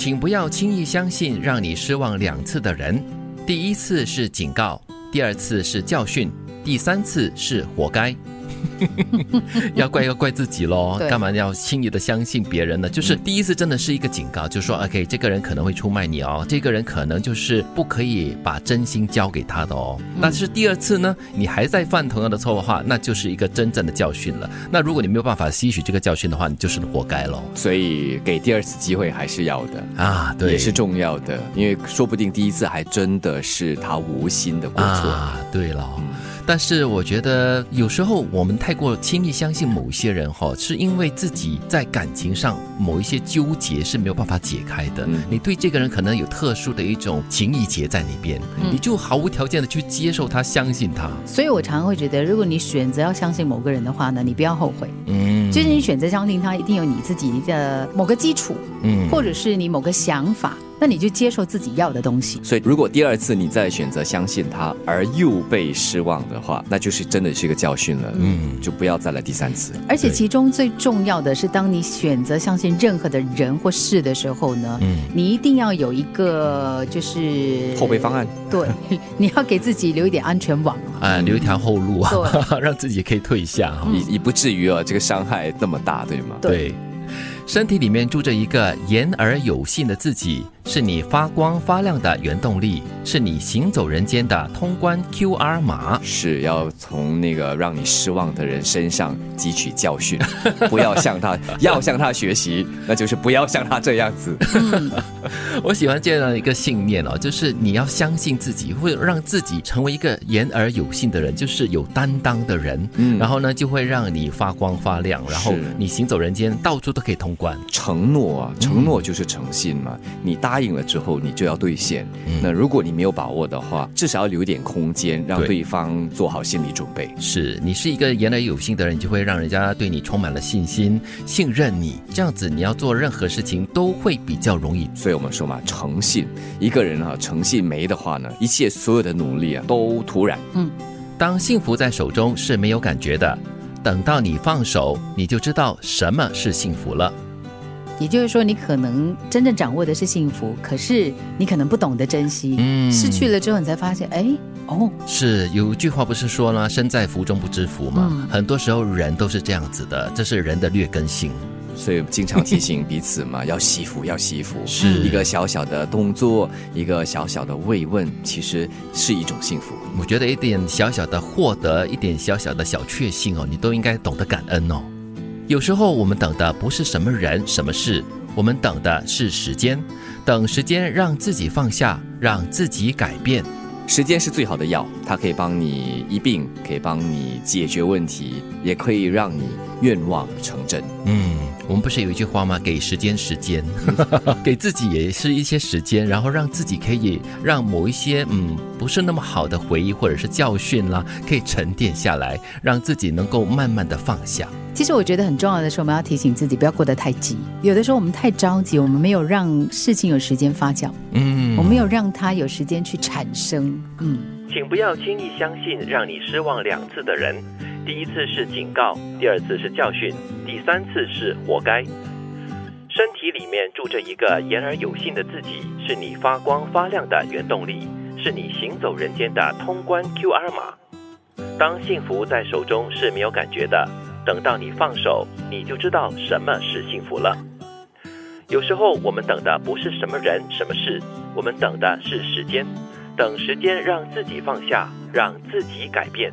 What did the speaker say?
请不要轻易相信让你失望两次的人。第一次是警告，第二次是教训，第三次是活该。要怪要怪自己喽，干嘛要轻易的相信别人呢？就是第一次真的是一个警告，就说 OK，这个人可能会出卖你哦，这个人可能就是不可以把真心交给他的哦。但是第二次呢，你还在犯同样的错误的话，那就是一个真正的教训了。那如果你没有办法吸取这个教训的话，你就是活该喽。所以给第二次机会还是要的。啊，对，也是重要的，因为说不定第一次还真的是他无心的过错。啊，对了。但是我觉得有时候我们太过轻易相信某一些人哈，是因为自己在感情上某一些纠结是没有办法解开的。嗯你对这个人可能有特殊的一种情谊结在里边，你就毫无条件的去接受他，相信他。所以我常常会觉得，如果你选择要相信某个人的话呢，你不要后悔。嗯，就是你选择相信他，一定有你自己的某个基础，嗯或者是你某个想法，那你就接受自己要的东西。所以，如果第二次你再选择相信他，而又被失望的话，那就是真的是一个教训了。嗯就不要再来第三次。而且其中最重要的是，当你选择相信任何的人或事的时候呢，嗯你一定要有一个就是后备方案，对，你要给自己留一点安全网啊。啊，留一条后路啊，让自己可以退下哈。以以不至于啊这个伤害那么大，对吗？对对，身体里面住着一个言而有信的自己，是你发光发亮的原动力，是你行走人间的通关 QR 码。是要从那个让你失望的人身上汲取教训，不要向他，要向他学习，那就是不要像他这样子。我喜欢这样的一个信念哦，就是你要相信自己，会让自己成为一个言而有信的人，就是有担当的人。嗯然后呢，就会让你发光发亮，然后你行走人间，到处都可以通关。承诺啊，承诺就是诚信嘛。你答应了之后，你就要兑现。那如果你没有把握的话，至少要留一点空间，让对对方做好心理准备。是你是一个言而有信的人，你就会让人家对你充满了信心、信任你。这样子，你要做任何事情都会比较容易。所以我们说嘛，诚信，一个人啊，诚信没的话呢，一切所有的努力啊，都徒然。嗯当幸福在手中是没有感觉的，等到你放手，你就知道什么是幸福了。也就是说，你可能真正掌握的是幸福，可是你可能不懂得珍惜，嗯失去了之后，你才发现，哎，哦，是有一句话不是说了“身在福中不知福”吗？嗯很多时候人都是这样子的，这是人的劣根性。所以经常提醒彼此嘛，要惜福，要惜福。是一个小小的动作，一个小小的慰问，其实是一种幸福。我觉得一点小小的获得，一点小小的小确幸哦，你都应该懂得感恩哦。有时候我们等的不是什么人、什么事，我们等的是时间，等时间让自己放下，让自己改变。时间是最好的药，它可以帮你医病，可以帮你解决问题，也可以让你愿望成真。嗯，我们不是有一句话吗？给时间时间，给自己也是一些时间，然后让自己可以让某一些嗯不是那么好的回忆或者是教训啦，可以沉淀下来，让自己能够慢慢的放下。其实我觉得很重要的是，我们要提醒自己不要过得太急。有的时候我们太着急，我们没有让事情有时间发酵，嗯我们没有让它有时间去产生。嗯，请不要轻易相信让你失望两次的人。第一次是警告，第二次是教训，第三次是活该。身体里面住着一个言而有信的自己，是你发光发亮的原动力，是你行走人间的通关 QR 码。当幸福在手中是没有感觉的，等到你放手，你就知道什么是幸福了。有时候我们等的不是什么人、什么事，我们等的是时间。等时间让自己放下，让自己改变。